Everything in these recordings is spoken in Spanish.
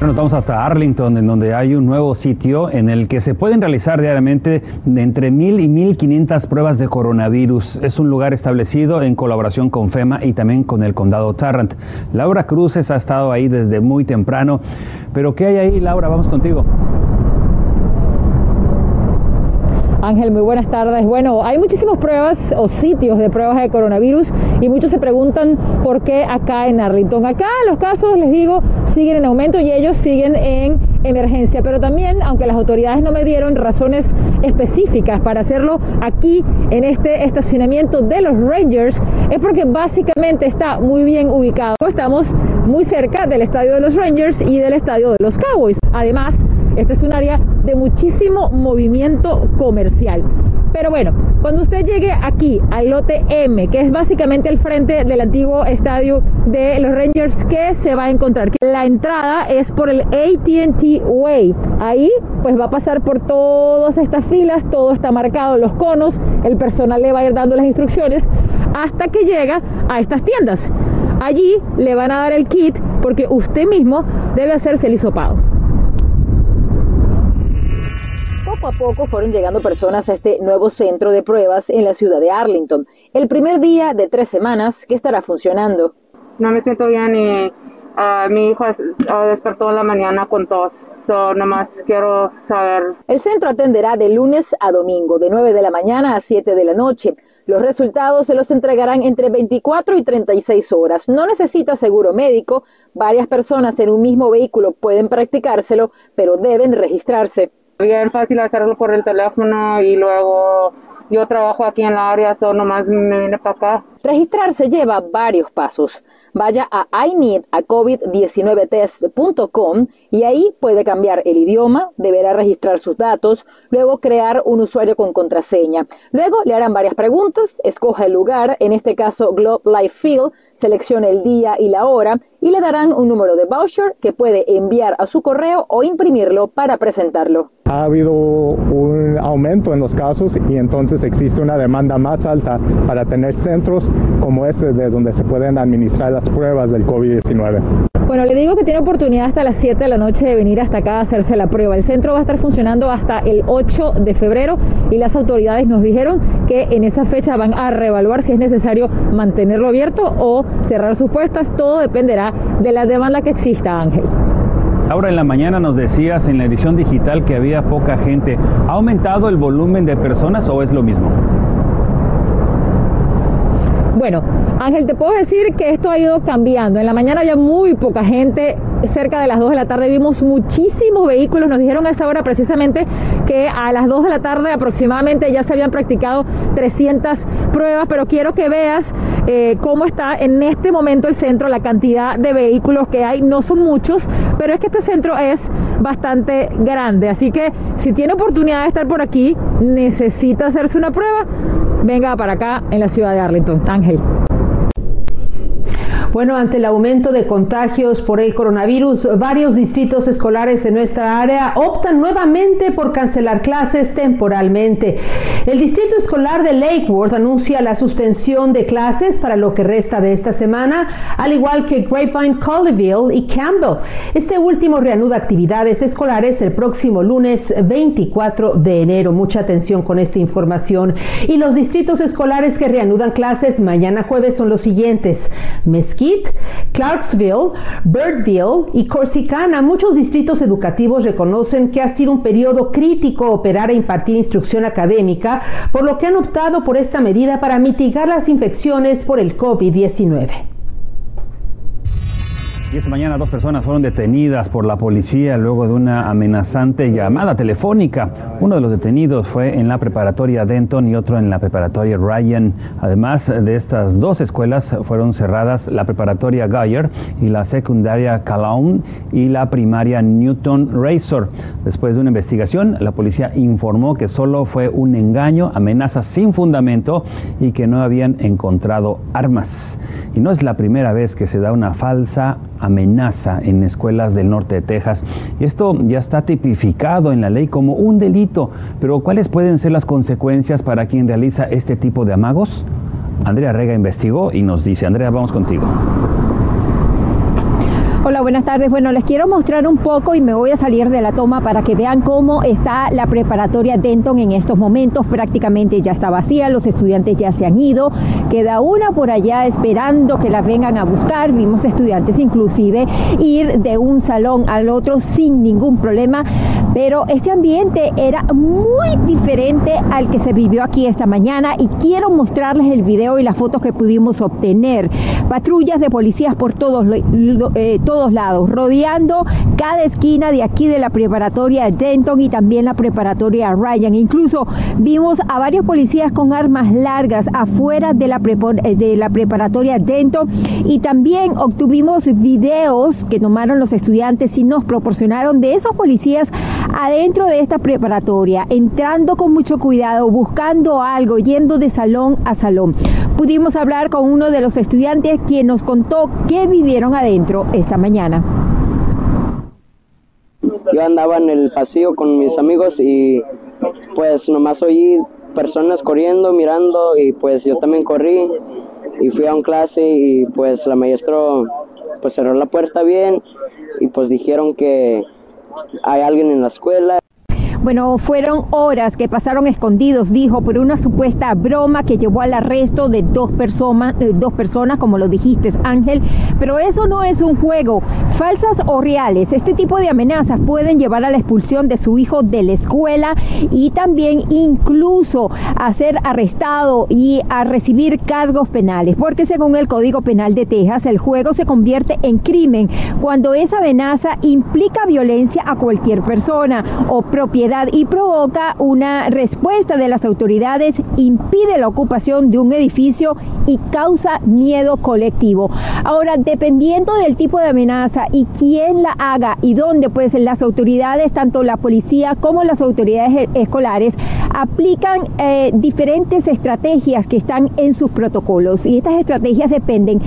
Nos vamos hasta Arlington, en donde hay un nuevo sitio en el que se pueden realizar diariamente entre 1.000 y 1.500 pruebas de coronavirus. Es un lugar establecido en colaboración con FEMA y también con el condado Tarrant. Laura Cruces ha estado ahí desde muy temprano. Pero ¿qué hay ahí, Laura? Vamos contigo. Ángel, muy buenas tardes. Bueno, hay muchísimas pruebas o sitios de pruebas de coronavirus y muchos se preguntan por qué acá en Arlington. Acá los casos, les digo, siguen en aumento y ellos siguen en emergencia, pero también, aunque las autoridades no me dieron razones específicas para hacerlo aquí en este estacionamiento de los Rangers, es porque básicamente está muy bien ubicado. Estamos muy cerca del estadio de los Rangers y del estadio de los Cowboys. Además, este es un área de muchísimo movimiento comercial. Pero bueno, cuando usted llegue aquí al lote M, que es básicamente el frente del antiguo estadio de los Rangers, ¿qué se va a encontrar? La entrada es por el ATT Way. Ahí pues va a pasar por todas estas filas, todo está marcado, los conos, el personal le va a ir dando las instrucciones hasta que llega a estas tiendas. Allí le van a dar el kit porque usted mismo debe hacerse el hisopado. Poco a poco fueron llegando personas a este nuevo centro de pruebas en la ciudad de Arlington. El primer día de tres semanas que estará funcionando. No me siento bien y ah, mi hijo uh, despertó en la mañana con tos. So, nomás quiero saber. El centro atenderá de lunes a domingo, de 9 de la mañana a 7 de la noche. Los resultados se los entregarán entre 24 y 36 horas. No necesita seguro médico. Varias personas en un mismo vehículo pueden practicárselo, pero deben registrarse bien fácil hacerlo por el teléfono y luego yo trabajo aquí en la área, solo nomás me vine para acá. Registrarse lleva varios pasos. Vaya a ineedacovid19test.com y ahí puede cambiar el idioma, deberá registrar sus datos, luego crear un usuario con contraseña. Luego le harán varias preguntas, escoja el lugar, en este caso Globe Life Field, seleccione el día y la hora y le darán un número de voucher que puede enviar a su correo o imprimirlo para presentarlo. Ha habido un aumento en los casos y entonces existe una demanda más alta para tener centros como este de donde se pueden administrar las pruebas del COVID-19. Bueno, le digo que tiene oportunidad hasta las 7 de la noche de venir hasta acá a hacerse la prueba. El centro va a estar funcionando hasta el 8 de febrero y las autoridades nos dijeron que en esa fecha van a reevaluar si es necesario mantenerlo abierto o cerrar sus puertas. Todo dependerá de la demanda que exista, Ángel. Ahora en la mañana nos decías en la edición digital que había poca gente. ¿Ha aumentado el volumen de personas o es lo mismo? Bueno, Ángel, te puedo decir que esto ha ido cambiando. En la mañana había muy poca gente, cerca de las 2 de la tarde vimos muchísimos vehículos. Nos dijeron a esa hora precisamente que a las 2 de la tarde aproximadamente ya se habían practicado 300 pruebas, pero quiero que veas eh, cómo está en este momento el centro, la cantidad de vehículos que hay. No son muchos, pero es que este centro es bastante grande. Así que si tiene oportunidad de estar por aquí, necesita hacerse una prueba, venga para acá en la ciudad de Arlington. Ángel. Bueno, ante el aumento de contagios por el coronavirus, varios distritos escolares en nuestra área optan nuevamente por cancelar clases temporalmente. El distrito escolar de Lake Worth anuncia la suspensión de clases para lo que resta de esta semana, al igual que Grapevine, Colleyville y Campbell. Este último reanuda actividades escolares el próximo lunes 24 de enero. Mucha atención con esta información. Y los distritos escolares que reanudan clases mañana jueves son los siguientes. Clarksville, Birdville y Corsicana, muchos distritos educativos reconocen que ha sido un periodo crítico operar e impartir instrucción académica, por lo que han optado por esta medida para mitigar las infecciones por el COVID-19. Y esta mañana dos personas fueron detenidas por la policía luego de una amenazante llamada telefónica. Uno de los detenidos fue en la preparatoria Denton y otro en la preparatoria Ryan. Además de estas dos escuelas fueron cerradas la preparatoria Geyer y la secundaria Calown y la primaria Newton Razor. Después de una investigación, la policía informó que solo fue un engaño, amenazas sin fundamento y que no habían encontrado armas. Y no es la primera vez que se da una falsa amenaza en escuelas del norte de Texas. Y esto ya está tipificado en la ley como un delito. Pero ¿cuáles pueden ser las consecuencias para quien realiza este tipo de amagos? Andrea Rega investigó y nos dice, Andrea, vamos contigo. Buenas tardes. Bueno, les quiero mostrar un poco y me voy a salir de la toma para que vean cómo está la preparatoria Denton en estos momentos. Prácticamente ya está vacía, los estudiantes ya se han ido. Queda una por allá esperando que la vengan a buscar. Vimos estudiantes inclusive ir de un salón al otro sin ningún problema. Pero este ambiente era muy diferente al que se vivió aquí esta mañana y quiero mostrarles el video y las fotos que pudimos obtener. Patrullas de policías por todos, eh, todos lados, rodeando cada esquina de aquí de la preparatoria Denton y también la preparatoria Ryan. Incluso vimos a varios policías con armas largas afuera de la, eh, de la preparatoria Denton y también obtuvimos videos que tomaron los estudiantes y nos proporcionaron de esos policías adentro de esta preparatoria, entrando con mucho cuidado, buscando algo, yendo de salón a salón. Pudimos hablar con uno de los estudiantes quien nos contó qué vivieron adentro esta mañana. Yo andaba en el pasillo con mis amigos y pues nomás oí personas corriendo, mirando y pues yo también corrí y fui a un clase y pues la maestro pues cerró la puerta bien y pues dijeron que hay alguien en la escuela bueno, fueron horas que pasaron escondidos, dijo, por una supuesta broma que llevó al arresto de dos personas, dos personas, como lo dijiste, Ángel. Pero eso no es un juego. Falsas o reales, este tipo de amenazas pueden llevar a la expulsión de su hijo de la escuela y también incluso a ser arrestado y a recibir cargos penales, porque según el Código Penal de Texas, el juego se convierte en crimen cuando esa amenaza implica violencia a cualquier persona o propiedad y provoca una respuesta de las autoridades, impide la ocupación de un edificio y causa miedo colectivo. Ahora, dependiendo del tipo de amenaza y quién la haga y dónde, pues las autoridades, tanto la policía como las autoridades e-, escolares, aplican eh, diferentes estrategias que están en sus protocolos y estas estrategias dependen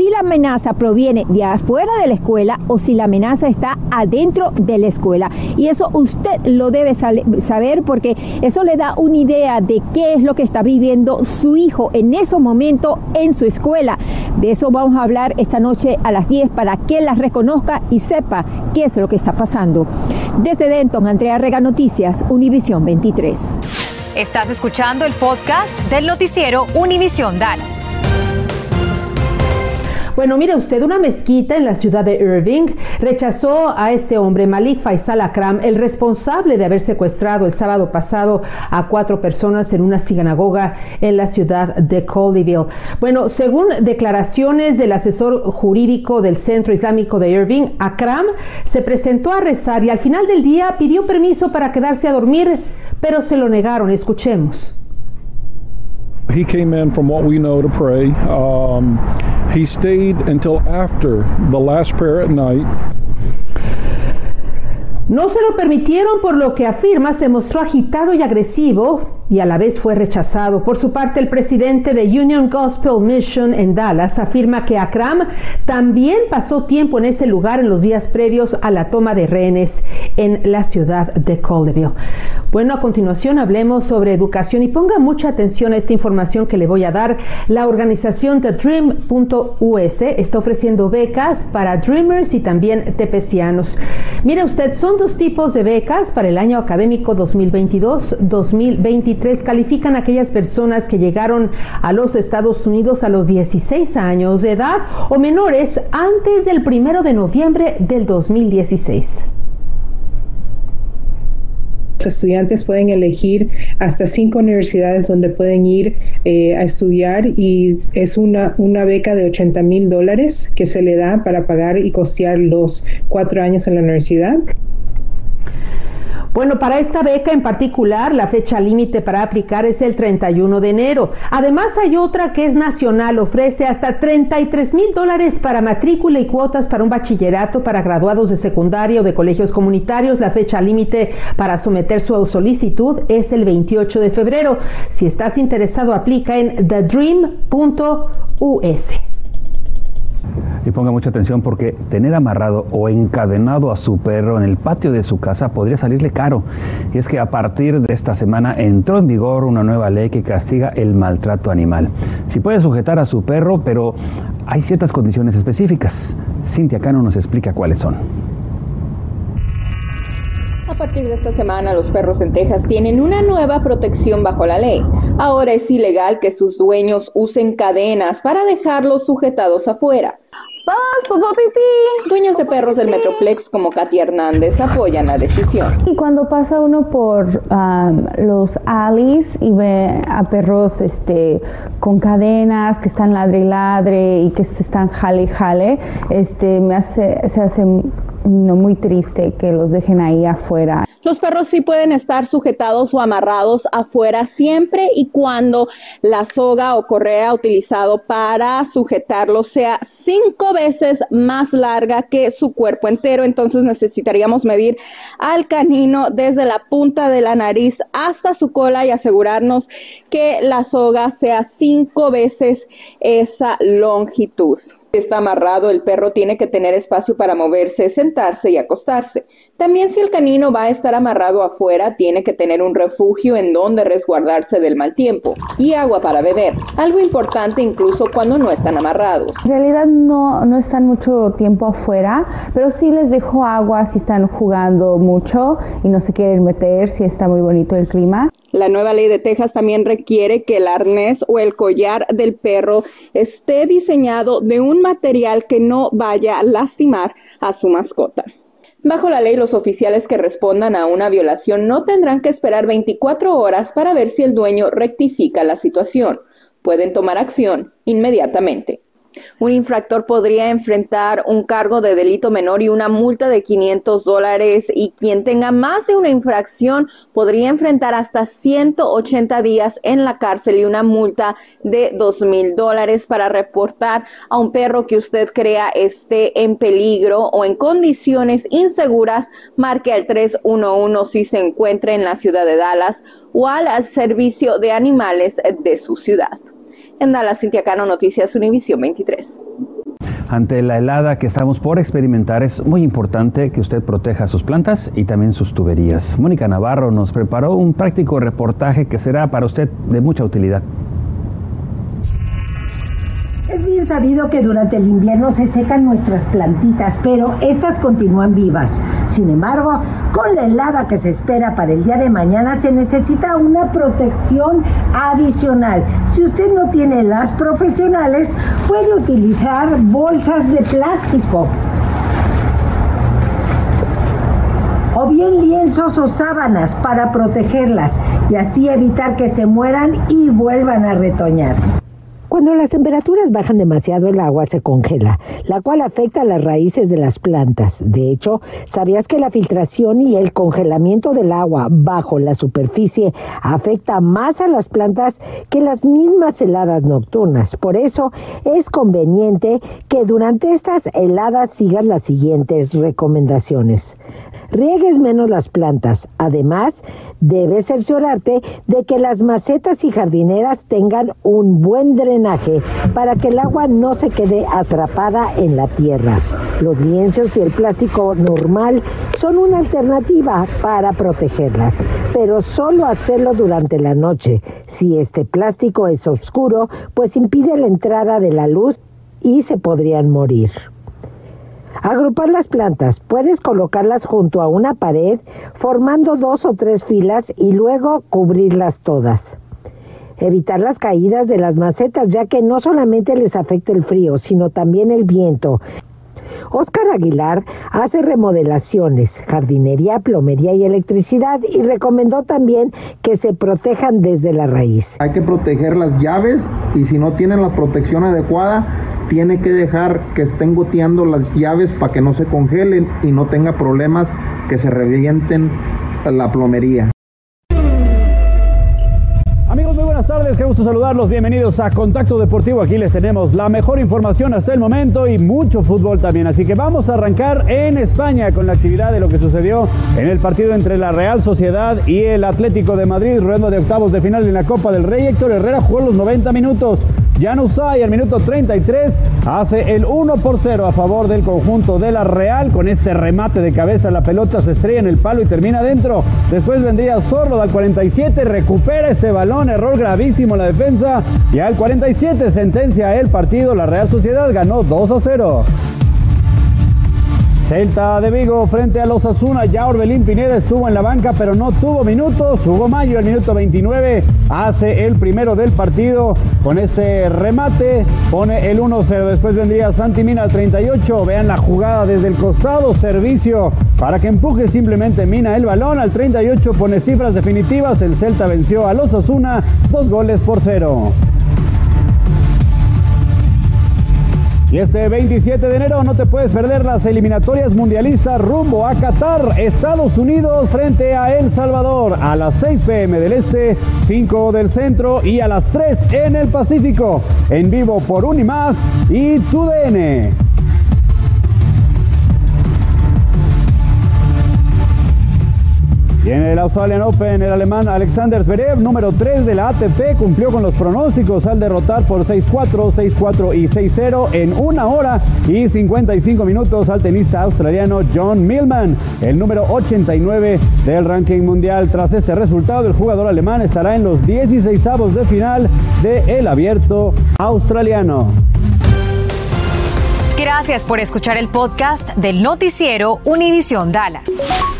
si la amenaza proviene de afuera de la escuela o si la amenaza está adentro de la escuela. Y eso usted lo debe saber porque eso le da una idea de qué es lo que está viviendo su hijo en ese momento en su escuela. De eso vamos a hablar esta noche a las 10 para que la reconozca y sepa qué es lo que está pasando. Desde Denton, Andrea Rega Noticias, Univisión 23. Estás escuchando el podcast del noticiero Univisión Dallas. Bueno, mire usted, una mezquita en la ciudad de Irving rechazó a este hombre, Malik Faisal Akram, el responsable de haber secuestrado el sábado pasado a cuatro personas en una sinagoga en la ciudad de Colleyville. Bueno, según declaraciones del asesor jurídico del Centro Islámico de Irving, Akram se presentó a rezar y al final del día pidió permiso para quedarse a dormir, pero se lo negaron. Escuchemos. He came in from what we know to pray. Um, he stayed until after the last prayer at night. No se lo permitieron por lo que afirma se mostró agitado y agresivo y a la vez fue rechazado. Por su parte, el presidente de Union Gospel Mission en Dallas afirma que Akram también pasó tiempo en ese lugar en los días previos a la toma de rehenes en la ciudad de Colleyville. Bueno, a continuación hablemos sobre educación y ponga mucha atención a esta información que le voy a dar. La organización The Dream.us está ofreciendo becas para Dreamers y también tepecianos. Mire usted, son dos tipos de becas para el año académico 2022-2023 califican a aquellas personas que llegaron a los Estados Unidos a los 16 años de edad o menores antes del primero de noviembre del 2016 los estudiantes pueden elegir hasta cinco universidades donde pueden ir eh, a estudiar y es una, una beca de 80 mil dólares que se le da para pagar y costear los cuatro años en la universidad. Bueno, para esta beca en particular, la fecha límite para aplicar es el 31 de enero. Además, hay otra que es nacional, ofrece hasta 33 mil dólares para matrícula y cuotas para un bachillerato para graduados de secundaria o de colegios comunitarios. La fecha límite para someter su solicitud es el 28 de febrero. Si estás interesado, aplica en thedream.us. Y ponga mucha atención porque tener amarrado o encadenado a su perro en el patio de su casa podría salirle caro. Y es que a partir de esta semana entró en vigor una nueva ley que castiga el maltrato animal. Si puede sujetar a su perro, pero hay ciertas condiciones específicas. Cintia Cano nos explica cuáles son. A partir de esta semana, los perros en Texas tienen una nueva protección bajo la ley. Ahora es ilegal que sus dueños usen cadenas para dejarlos sujetados afuera. ¡Vamos, pipí! Dueños de perros del Metroplex como Katy Hernández apoyan la decisión. Y cuando pasa uno por um, los alleys y ve a perros este, con cadenas que están ladre y ladre y que están jale y jale, este, me hace, se hace no muy triste que los dejen ahí afuera. Los perros sí pueden estar sujetados o amarrados afuera siempre y cuando la soga o correa utilizado para sujetarlos sea cinco veces más larga que su cuerpo entero. Entonces necesitaríamos medir al canino desde la punta de la nariz hasta su cola y asegurarnos que la soga sea cinco veces esa longitud está amarrado, el perro tiene que tener espacio para moverse, sentarse y acostarse. También si el canino va a estar amarrado afuera, tiene que tener un refugio en donde resguardarse del mal tiempo y agua para beber, algo importante incluso cuando no están amarrados. En realidad no, no están mucho tiempo afuera, pero sí les dejo agua si están jugando mucho y no se quieren meter, si está muy bonito el clima. La nueva ley de Texas también requiere que el arnés o el collar del perro esté diseñado de un material que no vaya a lastimar a su mascota. Bajo la ley, los oficiales que respondan a una violación no tendrán que esperar 24 horas para ver si el dueño rectifica la situación. Pueden tomar acción inmediatamente. Un infractor podría enfrentar un cargo de delito menor y una multa de 500 dólares y quien tenga más de una infracción podría enfrentar hasta 180 días en la cárcel y una multa de 2 mil dólares para reportar a un perro que usted crea esté en peligro o en condiciones inseguras. Marque al 311 si se encuentra en la ciudad de Dallas o al servicio de animales de su ciudad. En Dallas, Cintia Cano, Noticias Univisión 23. Ante la helada que estamos por experimentar, es muy importante que usted proteja sus plantas y también sus tuberías. Mónica Navarro nos preparó un práctico reportaje que será para usted de mucha utilidad. Es bien sabido que durante el invierno se secan nuestras plantitas, pero estas continúan vivas. Sin embargo, con la helada que se espera para el día de mañana se necesita una protección adicional. Si usted no tiene las profesionales, puede utilizar bolsas de plástico. o bien lienzos o sábanas para protegerlas y así evitar que se mueran y vuelvan a retoñar. Cuando las temperaturas bajan demasiado el agua se congela, la cual afecta a las raíces de las plantas. De hecho, ¿sabías que la filtración y el congelamiento del agua bajo la superficie afecta más a las plantas que las mismas heladas nocturnas? Por eso es conveniente que durante estas heladas sigas las siguientes recomendaciones. Riegues menos las plantas. Además, debes cerciorarte de que las macetas y jardineras tengan un buen drenaje para que el agua no se quede atrapada en la tierra. Los lienzos y el plástico normal son una alternativa para protegerlas, pero solo hacerlo durante la noche. Si este plástico es oscuro, pues impide la entrada de la luz y se podrían morir. Agrupar las plantas. Puedes colocarlas junto a una pared formando dos o tres filas y luego cubrirlas todas. Evitar las caídas de las macetas ya que no solamente les afecta el frío, sino también el viento. Oscar Aguilar hace remodelaciones, jardinería, plomería y electricidad y recomendó también que se protejan desde la raíz. Hay que proteger las llaves y si no tienen la protección adecuada, tiene que dejar que estén goteando las llaves para que no se congelen y no tenga problemas que se revienten la plomería. Buenas tardes, qué gusto saludarlos, bienvenidos a Contacto Deportivo, aquí les tenemos la mejor información hasta el momento y mucho fútbol también, así que vamos a arrancar en España con la actividad de lo que sucedió en el partido entre la Real Sociedad y el Atlético de Madrid, rueda de octavos de final en la Copa del Rey, Héctor Herrera jugó los 90 minutos, Januzaj al minuto 33 hace el 1 por 0 a favor del conjunto de la Real. Con este remate de cabeza la pelota se estrella en el palo y termina dentro. Después vendría Zorro al 47, recupera este balón, error gravísimo la defensa. Y al 47 sentencia el partido. La Real Sociedad ganó 2 a 0. Celta de Vigo frente a los Asuna. Ya Orbelín Pineda estuvo en la banca, pero no tuvo minutos. Hugo Mayo al minuto 29 hace el primero del partido con ese remate. Pone el 1-0. Después vendría Santi Mina al 38. Vean la jugada desde el costado. Servicio para que empuje simplemente Mina el balón. Al 38 pone cifras definitivas. El Celta venció a los Asuna. Dos goles por cero. Y este 27 de enero no te puedes perder las eliminatorias mundialistas rumbo a Qatar, Estados Unidos frente a El Salvador a las 6 pm del este, 5 del centro y a las 3 en el Pacífico. En vivo por Unimás y TUDN. En el Australian Open, el alemán Alexander Zverev, número 3 de la ATP, cumplió con los pronósticos al derrotar por 6-4, 6-4 y 6-0 en una hora y 55 minutos al tenista australiano John Millman, el número 89 del ranking mundial. Tras este resultado, el jugador alemán estará en los 16 avos de final del el abierto australiano. Gracias por escuchar el podcast del noticiero Univisión Dallas.